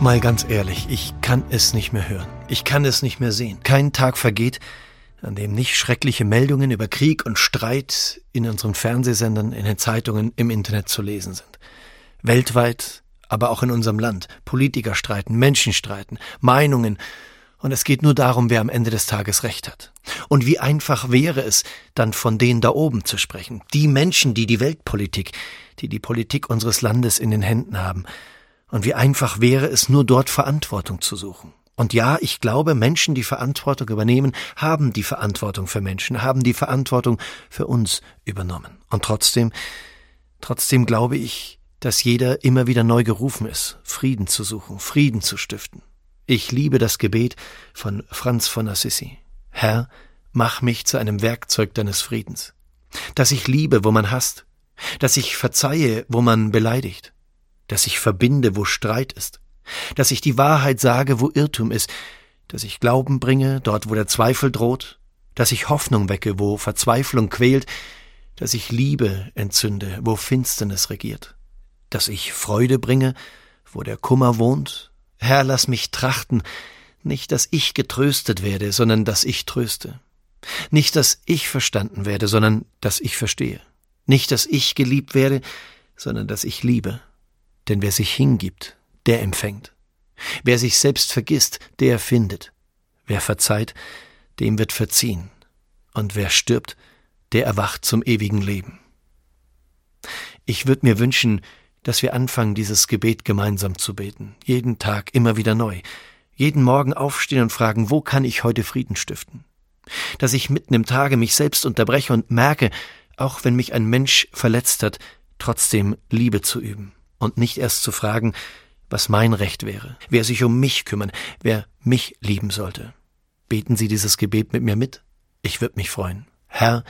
Mal ganz ehrlich, ich kann es nicht mehr hören. Ich kann es nicht mehr sehen. Kein Tag vergeht, an dem nicht schreckliche Meldungen über Krieg und Streit in unseren Fernsehsendern, in den Zeitungen, im Internet zu lesen sind. Weltweit, aber auch in unserem Land. Politiker streiten, Menschen streiten, Meinungen. Und es geht nur darum, wer am Ende des Tages Recht hat. Und wie einfach wäre es, dann von denen da oben zu sprechen. Die Menschen, die die Weltpolitik, die die Politik unseres Landes in den Händen haben. Und wie einfach wäre es, nur dort Verantwortung zu suchen. Und ja, ich glaube, Menschen, die Verantwortung übernehmen, haben die Verantwortung für Menschen, haben die Verantwortung für uns übernommen. Und trotzdem, trotzdem glaube ich, dass jeder immer wieder neu gerufen ist, Frieden zu suchen, Frieden zu stiften. Ich liebe das Gebet von Franz von Assisi. Herr, mach mich zu einem Werkzeug deines Friedens. Dass ich liebe, wo man hasst, dass ich verzeihe, wo man beleidigt, dass ich verbinde, wo Streit ist, dass ich die Wahrheit sage, wo Irrtum ist, dass ich Glauben bringe, dort wo der Zweifel droht, dass ich Hoffnung wecke, wo Verzweiflung quält, dass ich Liebe entzünde, wo Finsternis regiert, dass ich Freude bringe, wo der Kummer wohnt. Herr, lass mich trachten, nicht, dass ich getröstet werde, sondern dass ich tröste. Nicht, dass ich verstanden werde, sondern dass ich verstehe. Nicht, dass ich geliebt werde, sondern dass ich liebe. Denn wer sich hingibt, der empfängt. Wer sich selbst vergisst, der findet. Wer verzeiht, dem wird verziehen. Und wer stirbt, der erwacht zum ewigen Leben. Ich würde mir wünschen, dass wir anfangen, dieses Gebet gemeinsam zu beten. Jeden Tag immer wieder neu. Jeden Morgen aufstehen und fragen, wo kann ich heute Frieden stiften? Dass ich mitten im Tage mich selbst unterbreche und merke, auch wenn mich ein Mensch verletzt hat, trotzdem Liebe zu üben und nicht erst zu fragen, was mein Recht wäre, wer sich um mich kümmern, wer mich lieben sollte. Beten Sie dieses Gebet mit mir mit? Ich würde mich freuen. Herr,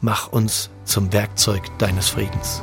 mach uns zum Werkzeug deines Friedens.